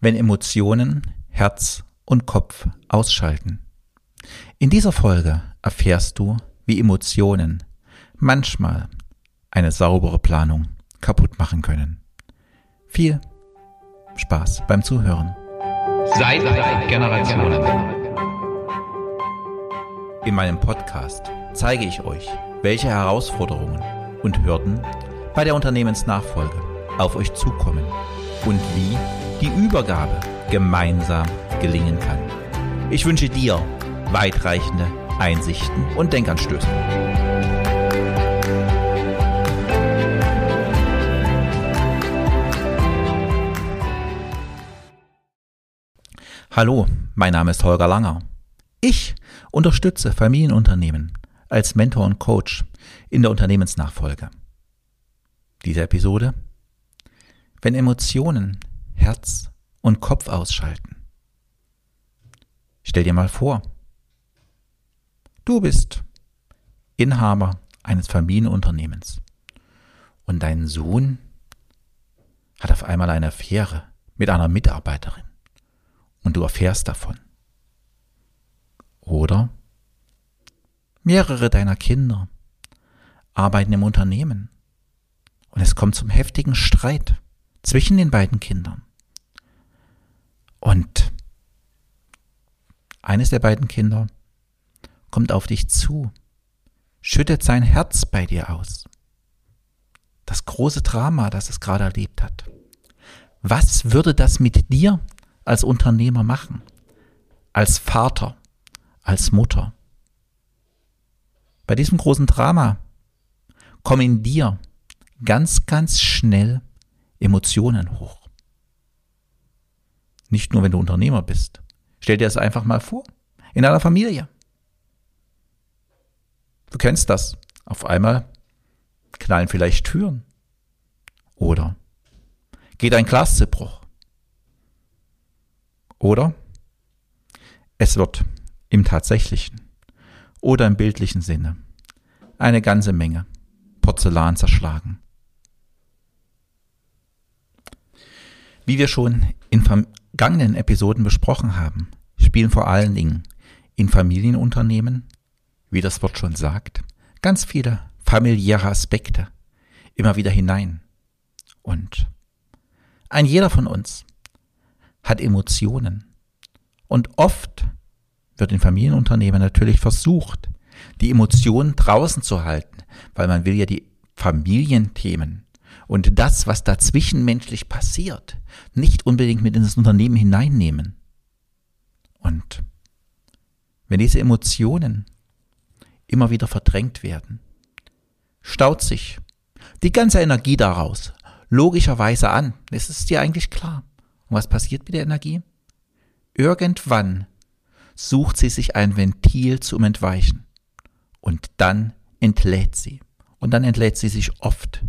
wenn Emotionen Herz und Kopf ausschalten. In dieser Folge erfährst du, wie Emotionen manchmal eine saubere Planung kaputt machen können. Viel Spaß beim Zuhören. Seit Generationen. In meinem Podcast zeige ich euch, welche Herausforderungen und Hürden bei der Unternehmensnachfolge auf euch zukommen und wie die Übergabe gemeinsam gelingen kann. Ich wünsche dir weitreichende Einsichten und Denkanstöße. Hallo, mein Name ist Holger Langer. Ich unterstütze Familienunternehmen als Mentor und Coach in der Unternehmensnachfolge. Diese Episode wenn Emotionen Herz und Kopf ausschalten. Stell dir mal vor, du bist Inhaber eines Familienunternehmens und dein Sohn hat auf einmal eine Affäre mit einer Mitarbeiterin und du erfährst davon. Oder mehrere deiner Kinder arbeiten im Unternehmen und es kommt zum heftigen Streit zwischen den beiden Kindern. Und eines der beiden Kinder kommt auf dich zu, schüttet sein Herz bei dir aus. Das große Drama, das es gerade erlebt hat. Was würde das mit dir als Unternehmer machen? Als Vater, als Mutter? Bei diesem großen Drama kommen in dir ganz, ganz schnell Emotionen hoch. Nicht nur, wenn du Unternehmer bist. Stell dir das einfach mal vor. In einer Familie. Du kennst das. Auf einmal knallen vielleicht Türen. Oder geht ein Glas zu Bruch. Oder es wird im tatsächlichen oder im bildlichen Sinne eine ganze Menge Porzellan zerschlagen. Wie wir schon in vergangenen Episoden besprochen haben, spielen vor allen Dingen in Familienunternehmen, wie das Wort schon sagt, ganz viele familiäre Aspekte immer wieder hinein. Und ein jeder von uns hat Emotionen. Und oft wird in Familienunternehmen natürlich versucht, die Emotionen draußen zu halten, weil man will ja die Familienthemen und das, was da zwischenmenschlich passiert, nicht unbedingt mit in das Unternehmen hineinnehmen. Und wenn diese Emotionen immer wieder verdrängt werden, staut sich die ganze Energie daraus logischerweise an. Das ist dir eigentlich klar. Und was passiert mit der Energie? Irgendwann sucht sie sich ein Ventil zum Entweichen. Und dann entlädt sie. Und dann entlädt sie sich oft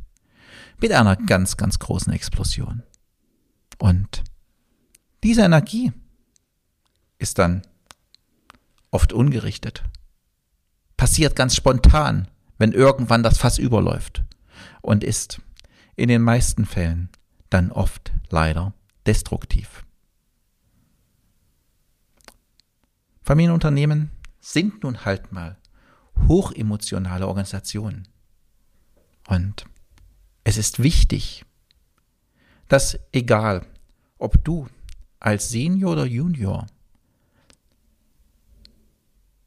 mit einer ganz, ganz großen Explosion. Und diese Energie ist dann oft ungerichtet, passiert ganz spontan, wenn irgendwann das Fass überläuft und ist in den meisten Fällen dann oft leider destruktiv. Familienunternehmen sind nun halt mal hochemotionale Organisationen. Und es ist wichtig, dass egal, ob du als Senior oder Junior,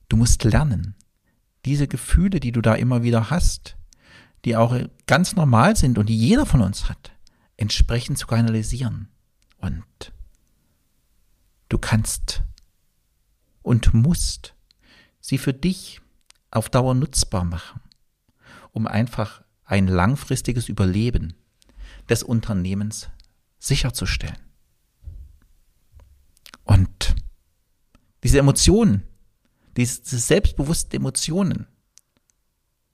du musst lernen, diese Gefühle, die du da immer wieder hast, die auch ganz normal sind und die jeder von uns hat, entsprechend zu kanalisieren. Und du kannst und musst sie für dich auf Dauer nutzbar machen, um einfach ein langfristiges Überleben des Unternehmens sicherzustellen. Und diese Emotionen, diese selbstbewussten Emotionen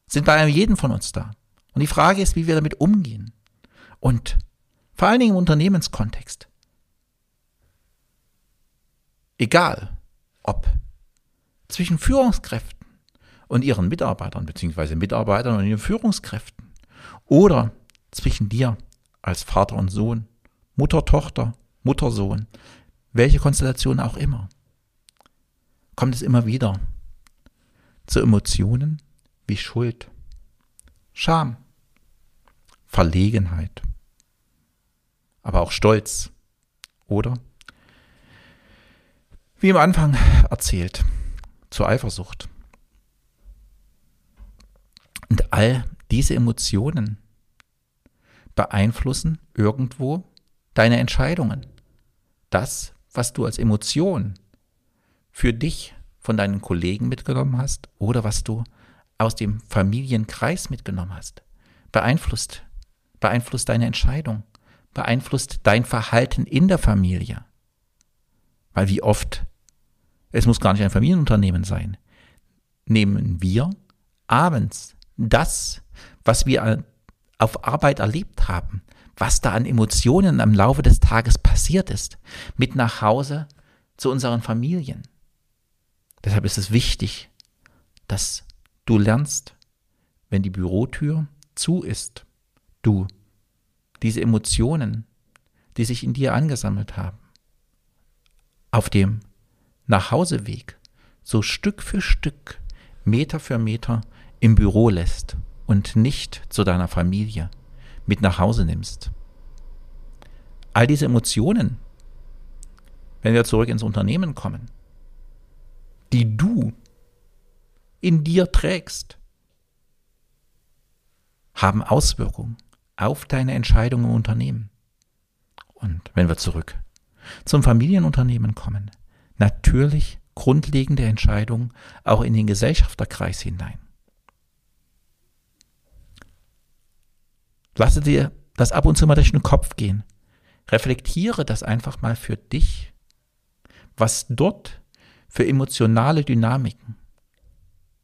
sind bei jedem von uns da. Und die Frage ist, wie wir damit umgehen. Und vor allen Dingen im Unternehmenskontext. Egal, ob zwischen Führungskräften und ihren Mitarbeitern, beziehungsweise Mitarbeitern und ihren Führungskräften. Oder zwischen dir als Vater und Sohn, Mutter, Tochter Mutter, Sohn, welche Konstellation auch immer, kommt es immer wieder zu Emotionen wie Schuld, Scham, Verlegenheit, aber auch Stolz oder, wie am Anfang erzählt, zur Eifersucht. Und all diese Emotionen beeinflussen irgendwo deine Entscheidungen. Das, was du als Emotion für dich von deinen Kollegen mitgenommen hast oder was du aus dem Familienkreis mitgenommen hast, beeinflusst, beeinflusst deine Entscheidung, beeinflusst dein Verhalten in der Familie. Weil wie oft, es muss gar nicht ein Familienunternehmen sein, nehmen wir abends das, was wir auf Arbeit erlebt haben, was da an Emotionen am Laufe des Tages passiert ist, mit nach Hause zu unseren Familien. Deshalb ist es wichtig, dass du lernst, wenn die Bürotür zu ist, du diese Emotionen, die sich in dir angesammelt haben, auf dem Nachhauseweg so Stück für Stück, Meter für Meter im Büro lässt und nicht zu deiner Familie mit nach Hause nimmst. All diese Emotionen, wenn wir zurück ins Unternehmen kommen, die du in dir trägst, haben Auswirkungen auf deine Entscheidungen im Unternehmen. Und wenn wir zurück zum Familienunternehmen kommen, natürlich grundlegende Entscheidungen auch in den Gesellschafterkreis hinein. Lasse dir das ab und zu mal durch den Kopf gehen. Reflektiere das einfach mal für dich, was dort für emotionale Dynamiken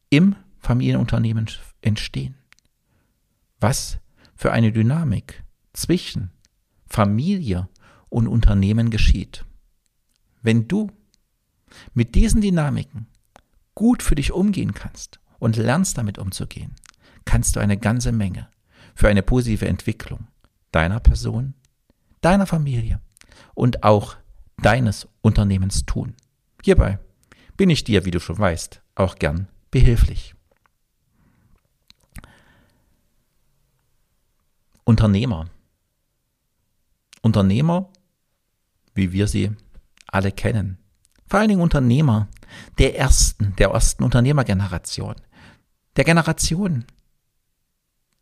im Familienunternehmen entstehen. Was für eine Dynamik zwischen Familie und Unternehmen geschieht. Wenn du mit diesen Dynamiken gut für dich umgehen kannst und lernst damit umzugehen, kannst du eine ganze Menge für eine positive Entwicklung deiner Person, deiner Familie und auch deines Unternehmens tun. Hierbei bin ich dir, wie du schon weißt, auch gern behilflich. Unternehmer. Unternehmer, wie wir sie alle kennen. Vor allen Dingen Unternehmer der ersten, der ersten Unternehmergeneration. Der Generation,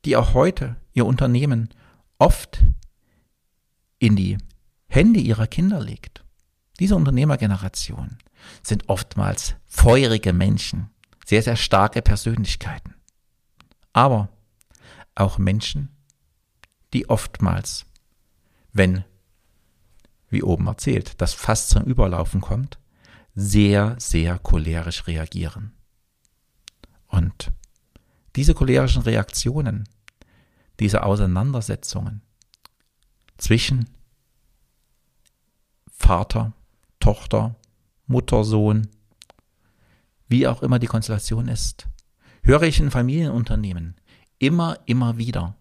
die auch heute ihr Unternehmen oft in die Hände ihrer Kinder legt. Diese Unternehmergeneration sind oftmals feurige Menschen, sehr, sehr starke Persönlichkeiten. Aber auch Menschen, die oftmals, wenn, wie oben erzählt, das Fass zum Überlaufen kommt, sehr, sehr cholerisch reagieren. Und diese cholerischen Reaktionen, diese Auseinandersetzungen zwischen Vater, Tochter, Mutter, Sohn, wie auch immer die Konstellation ist, höre ich in Familienunternehmen immer, immer wieder.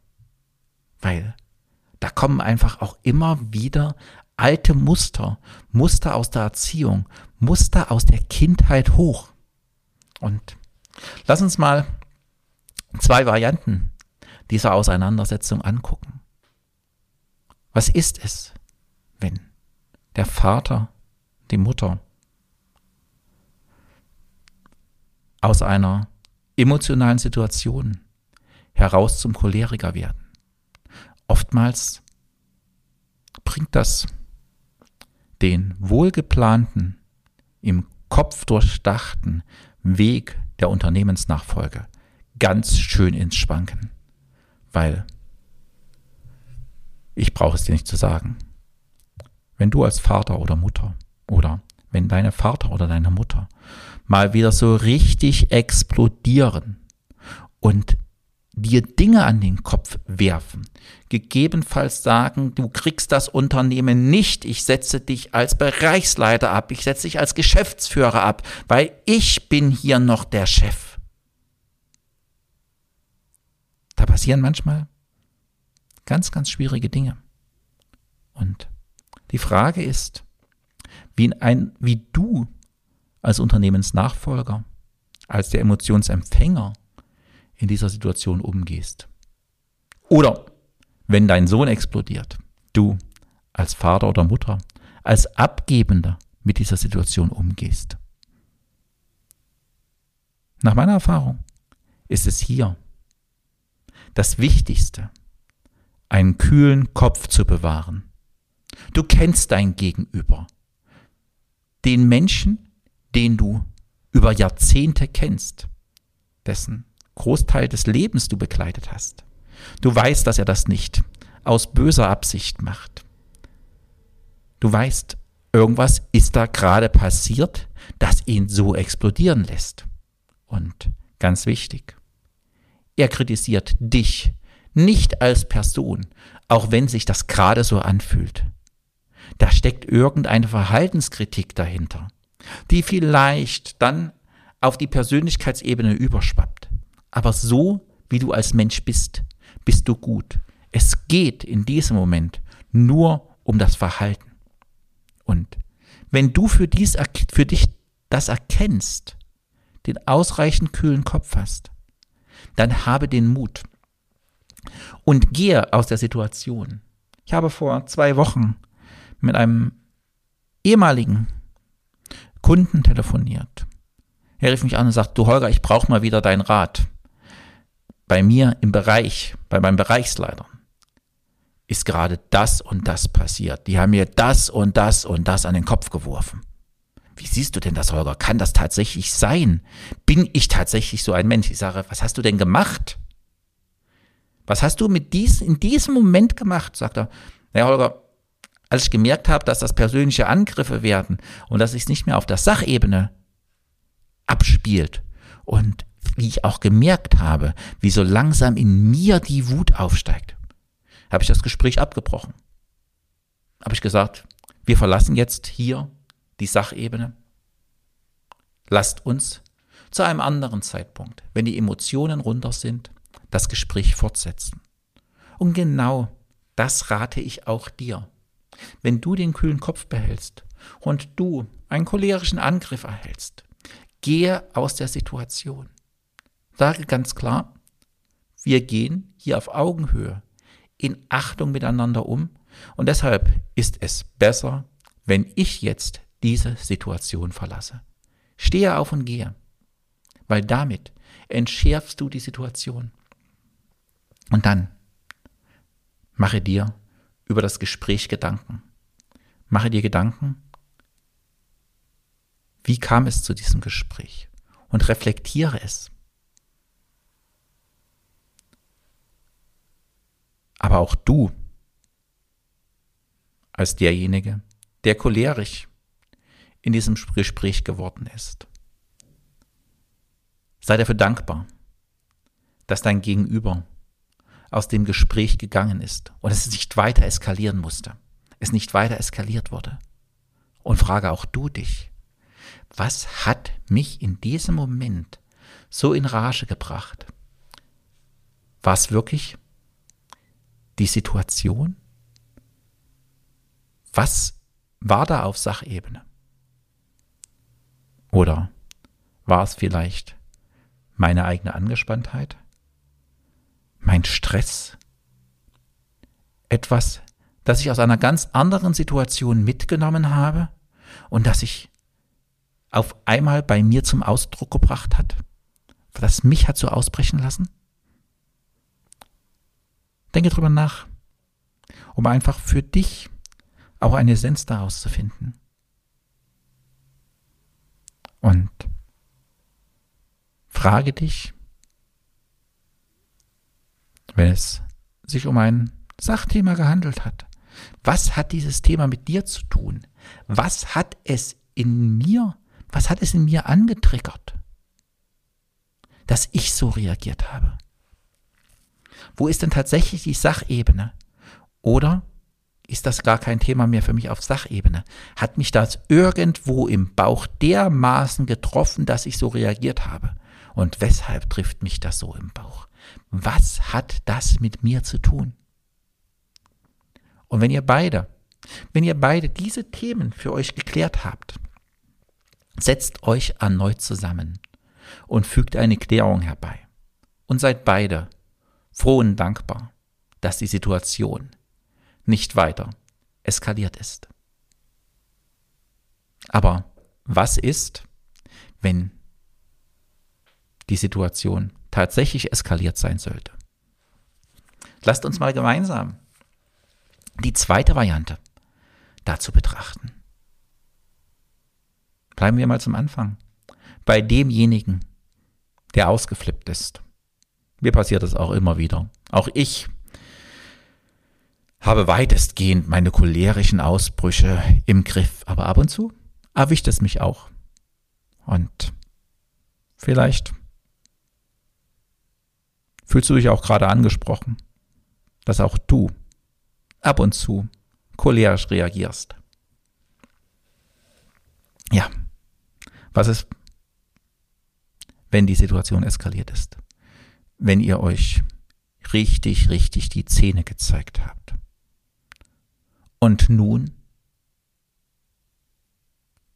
Weil da kommen einfach auch immer wieder alte Muster, Muster aus der Erziehung, Muster aus der Kindheit hoch. Und lass uns mal zwei Varianten dieser Auseinandersetzung angucken. Was ist es, wenn der Vater, die Mutter aus einer emotionalen Situation heraus zum Choleriker werden? Oftmals bringt das den wohlgeplanten, im Kopf durchdachten Weg der Unternehmensnachfolge ganz schön ins Schwanken. Weil, ich brauche es dir nicht zu sagen, wenn du als Vater oder Mutter oder wenn deine Vater oder deine Mutter mal wieder so richtig explodieren und dir Dinge an den Kopf werfen, gegebenenfalls sagen, du kriegst das Unternehmen nicht, ich setze dich als Bereichsleiter ab, ich setze dich als Geschäftsführer ab, weil ich bin hier noch der Chef. Da passieren manchmal ganz, ganz schwierige Dinge. Und Die Frage ist, wie, ein, wie du als Unternehmensnachfolger, als der Emotionsempfänger in dieser Situation umgehst. Oder wenn dein Sohn explodiert, du als Vater oder Mutter, als Abgebender mit dieser Situation umgehst. Nach meiner Erfahrung ist es hier das Wichtigste, einen kühlen Kopf zu bewahren. Du kennst dein Gegenüber. Den Menschen, den du über Jahrzehnte kennst, dessen Großteil des Lebens du begleitet hast. Du weißt, dass er das nicht aus böser Absicht macht. Du weißt, irgendwas ist da gerade passiert, das ihn so explodieren lässt. Und ganz wichtig, er kritisiert dich nicht als Person, auch wenn sich das gerade so anfühlt. Da steckt irgendeine Verhaltenskritik dahinter, die vielleicht dann auf die Persönlichkeitsebene überschwappt. Aber so, wie du als Mensch bist, bist du gut. Es geht in diesem Moment nur um das Verhalten. Und wenn du für, dies, für dich das erkennst, den ausreichend kühlen Kopf hast, dann habe den Mut und gehe aus der Situation. Ich habe vor zwei Wochen mit einem ehemaligen Kunden telefoniert. Er rief mich an und sagt, du Holger, ich brauche mal wieder deinen Rat. Bei mir im Bereich, bei meinem Bereichsleiter, ist gerade das und das passiert. Die haben mir das und das und das an den Kopf geworfen. Wie siehst du denn das, Holger? Kann das tatsächlich sein? Bin ich tatsächlich so ein Mensch? Ich sage, was hast du denn gemacht? Was hast du mit dies, in diesem Moment gemacht? Sagt er, naja, Holger, als ich gemerkt habe, dass das persönliche Angriffe werden und dass es nicht mehr auf der Sachebene abspielt und wie ich auch gemerkt habe, wie so langsam in mir die Wut aufsteigt, habe ich das Gespräch abgebrochen. Habe ich gesagt, wir verlassen jetzt hier die Sachebene. Lasst uns zu einem anderen Zeitpunkt, wenn die Emotionen runter sind, das Gespräch fortsetzen. Und genau das rate ich auch dir. Wenn du den kühlen Kopf behältst und du einen cholerischen Angriff erhältst, gehe aus der Situation. Sage ganz klar, wir gehen hier auf Augenhöhe in Achtung miteinander um und deshalb ist es besser, wenn ich jetzt diese Situation verlasse. Stehe auf und gehe, weil damit entschärfst du die Situation. Und dann mache dir über das Gespräch Gedanken. Mache dir Gedanken, wie kam es zu diesem Gespräch und reflektiere es. Aber auch du als derjenige, der cholerisch in diesem Gespräch geworden ist. Sei dafür dankbar, dass dein Gegenüber aus dem Gespräch gegangen ist und es nicht weiter eskalieren musste, es nicht weiter eskaliert wurde. Und frage auch du dich, was hat mich in diesem Moment so in Rage gebracht? War es wirklich die Situation? Was war da auf Sachebene? Oder war es vielleicht meine eigene Angespanntheit? Mein Stress? Etwas, das ich aus einer ganz anderen Situation mitgenommen habe und das sich auf einmal bei mir zum Ausdruck gebracht hat? Das mich hat so ausbrechen lassen? Denke drüber nach, um einfach für dich auch eine Essenz daraus zu finden. Und frage dich, wenn es sich um ein Sachthema gehandelt hat, was hat dieses Thema mit dir zu tun? Was hat es in mir, was hat es in mir angetriggert, dass ich so reagiert habe? Wo ist denn tatsächlich die Sachebene? Oder ist das gar kein Thema mehr für mich auf Sachebene. Hat mich das irgendwo im Bauch dermaßen getroffen, dass ich so reagiert habe? Und weshalb trifft mich das so im Bauch? Was hat das mit mir zu tun? Und wenn ihr beide Wenn ihr beide diese Themen für euch geklärt habt, setzt euch erneut zusammen und fügt eine Klärung herbei. Und seid beide froh und dankbar, dass die Situation nicht weiter eskaliert ist. Aber was ist, wenn die Situation tatsächlich eskaliert sein sollte? Lasst uns mal gemeinsam die zweite Variante dazu betrachten. Bleiben wir mal zum Anfang. Bei demjenigen, der ausgeflippt ist. Mir passiert das auch immer wieder. Auch ich habe weitestgehend meine cholerischen Ausbrüche im Griff, aber ab und zu erwischt es mich auch. Und vielleicht fühlst du dich auch gerade angesprochen, dass auch du ab und zu cholerisch reagierst. Ja, was ist, wenn die Situation eskaliert ist? Wenn ihr euch richtig, richtig die Zähne gezeigt habt. Und nun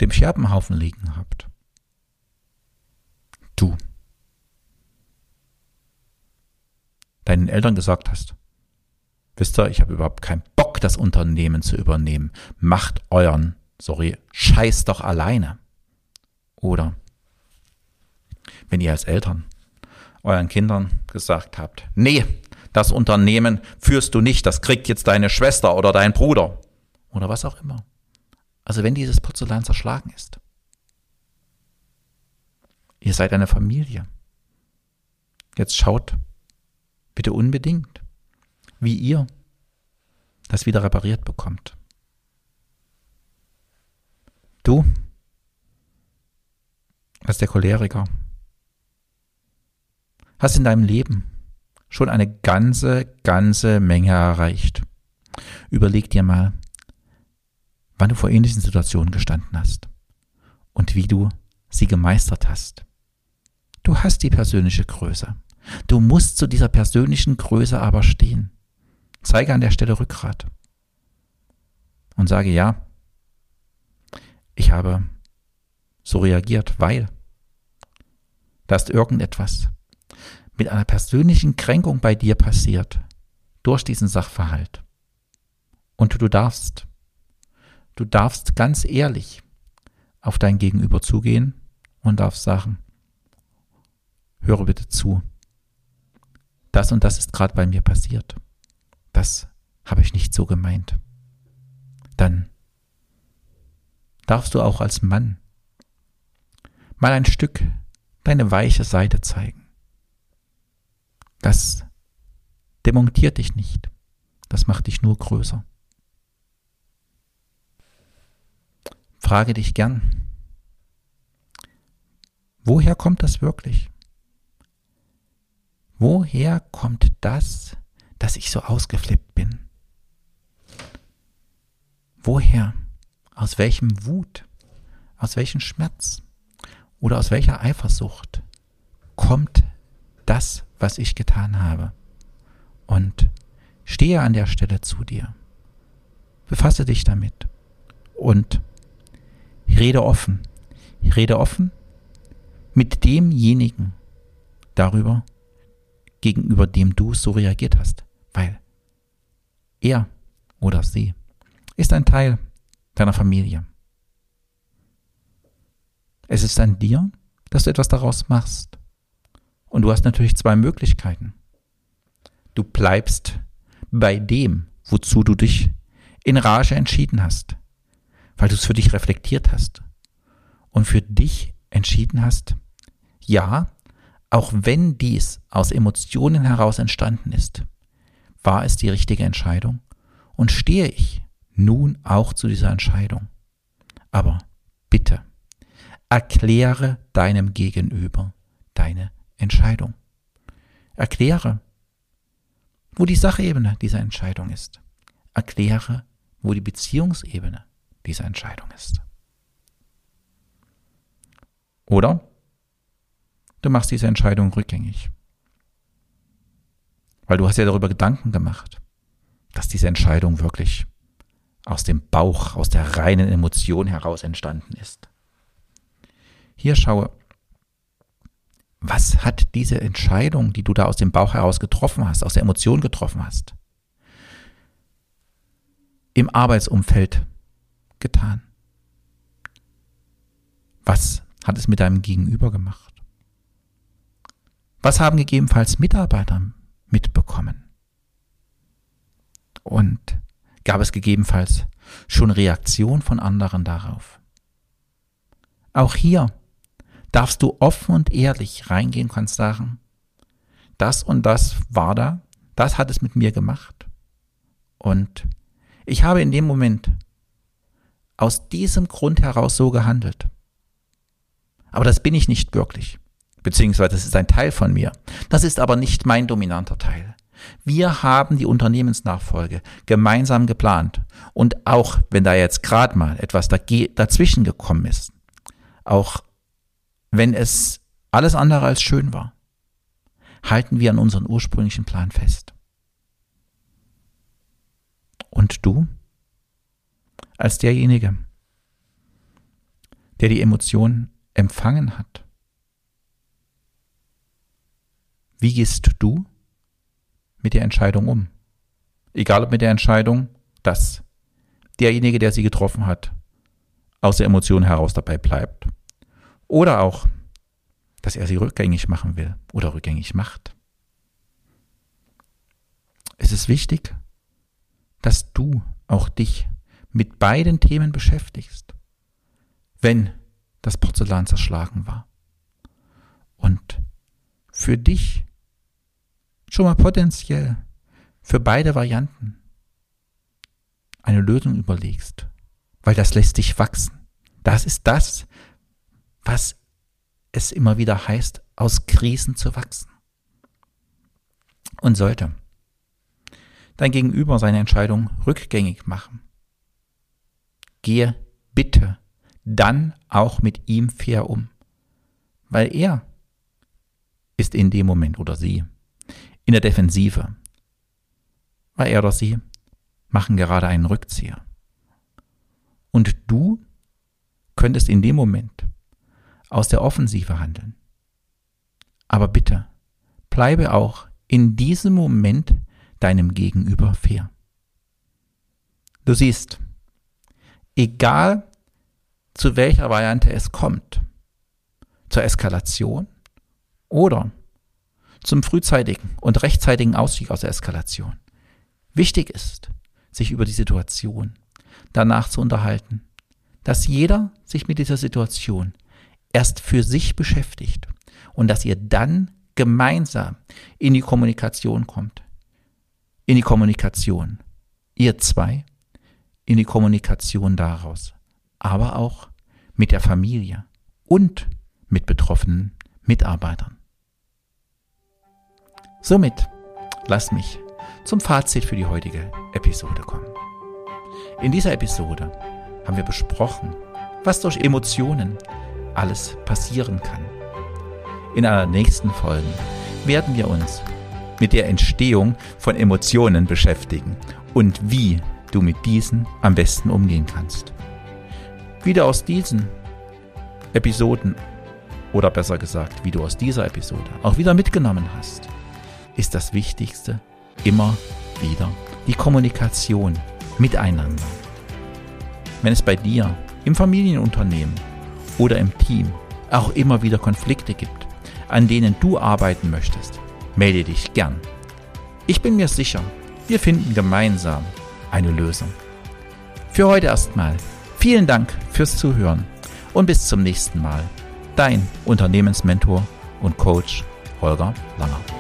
dem Scherbenhaufen liegen habt. Du. Deinen Eltern gesagt hast, wisst ihr, ich habe überhaupt keinen Bock, das Unternehmen zu übernehmen. Macht euren, sorry, Scheiß doch alleine. Oder wenn ihr als Eltern euren Kindern gesagt habt, nee, das Unternehmen führst du nicht, das kriegt jetzt deine Schwester oder dein Bruder oder was auch immer. Also wenn dieses Porzellan zerschlagen ist. Ihr seid eine Familie. Jetzt schaut bitte unbedingt, wie ihr das wieder repariert bekommt. Du, als der Choleriker, hast in deinem Leben schon eine ganze, ganze Menge erreicht. Überleg dir mal, wann du vor ähnlichen Situationen gestanden hast und wie du sie gemeistert hast. Du hast die persönliche Größe. Du musst zu dieser persönlichen Größe aber stehen. Zeige an der Stelle Rückgrat und sage ja, ich habe so reagiert, weil da ist irgendetwas mit einer persönlichen Kränkung bei dir passiert durch diesen Sachverhalt. Und du darfst Du darfst ganz ehrlich auf dein Gegenüber zugehen und darfst sagen, höre bitte zu. Das und das ist gerade bei mir passiert. Das habe ich nicht so gemeint. Dann darfst du auch als Mann mal ein Stück deine weiche Seite zeigen. Das demontiert dich nicht. Das macht dich nur größer. Frage dich gern, woher kommt das wirklich? Woher kommt das, dass ich so ausgeflippt bin? Woher? Aus welchem Wut? Aus welchem Schmerz? Oder aus welcher Eifersucht kommt das, was ich getan habe? Und stehe an der Stelle zu dir. Befasse dich damit. Und rede offen. rede offen mit demjenigen darüber, gegenüber dem du so reagiert hast, weil er oder sie ist ein Teil deiner Familie. Es ist an dir, dass du etwas daraus machst. Und du hast natürlich zwei Möglichkeiten. Du bleibst bei dem, wozu du dich in Rage entschieden hast weil du es für dich reflektiert hast und für dich entschieden hast, ja, auch wenn dies aus Emotionen heraus entstanden ist, war es die richtige Entscheidung und stehe ich nun auch zu dieser Entscheidung. Aber bitte, erkläre deinem Gegenüber deine Entscheidung. Erkläre, wo die Sachebene dieser Entscheidung ist. Erkläre, wo die Beziehungsebene diese Entscheidung ist. Oder du machst diese Entscheidung rückgängig. Weil du hast ja darüber Gedanken gemacht, dass diese Entscheidung wirklich aus dem Bauch, aus der reinen Emotion heraus entstanden ist. Hier schaue, was hat diese Entscheidung, die du da aus dem Bauch heraus getroffen hast, aus der Emotion getroffen hast, im Arbeitsumfeld getan? Was hat es mit deinem Gegenüber gemacht? Was haben gegebenenfalls Mitarbeiter mitbekommen? Und gab es gegebenenfalls schon Reaktion von anderen darauf? Auch hier darfst du offen und ehrlich reingehen, kannst sagen, das und das war da, das hat es mit mir gemacht. Und ich habe in dem Moment aus diesem Grund heraus so gehandelt. Aber das bin ich nicht wirklich. Beziehungsweise das ist ein Teil von mir. Das ist aber nicht mein dominanter Teil. Wir haben die Unternehmensnachfolge gemeinsam geplant. Und auch wenn da jetzt gerade mal etwas dazwischen gekommen ist, auch wenn es alles andere als schön war, halten wir an unseren ursprünglichen Plan fest. Und du, als derjenige, der die Emotionen empfangen hat, wie gehst du mit der Entscheidung um? Egal ob mit der Entscheidung, dass derjenige, der sie getroffen hat, aus der Emotion heraus dabei bleibt. Oder auch, dass er sie rückgängig machen will oder rückgängig macht. Es ist wichtig, dass du auch dich mit beiden Themen beschäftigst, wenn das Porzellan zerschlagen war. Und für dich schon mal potenziell für beide Varianten eine Lösung überlegst, weil das lässt dich wachsen. Das ist das, was es immer wieder heißt, aus Krisen zu wachsen. Und sollte dein Gegenüber seine Entscheidung rückgängig machen, gehe bitte dann auch mit ihm fair um, weil er ist in dem Moment oder sie in der Defensive, weil er oder sie machen gerade einen Rückzieher. Und du könntest in dem Moment aus der Offensive handeln. Aber bitte, bleibe auch in diesem Moment deinem Gegenüber fair. Du siehst, egal zu welcher Variante es kommt, zur Eskalation oder zum frühzeitigen und rechtzeitigen Ausstieg aus der Eskalation. Wichtig ist, sich über die Situation danach zu unterhalten, dass jeder sich mit dieser Situation erst für sich beschäftigt und dass ihr dann gemeinsam in die Kommunikation kommt. In die Kommunikation. Ihr zwei. In die Kommunikation daraus. Aber auch mit der Familie und mit betroffenen Mitarbeitern. Somit lass mich zum Fazit für die heutige Episode kommen. In dieser Episode haben wir besprochen, was durch Emotionen alles passieren kann. In einer nächsten Folge werden wir uns mit der Entstehung von Emotionen beschäftigen und wie du mit diesen am besten umgehen kannst. Wie du aus diesen Episoden oder besser gesagt, wie du aus dieser Episode auch wieder mitgenommen hast, ist das Wichtigste immer wieder die Kommunikation miteinander. Wenn es bei dir im Familienunternehmen oder im Team auch immer wieder Konflikte gibt, an denen du arbeiten möchtest, melde dich gern. Ich bin mir sicher, wir finden gemeinsam eine Lösung. Für heute erstmal vielen Dank fürs Zuhören und bis zum nächsten Mal. Dein Unternehmensmentor und Coach Holger Langer.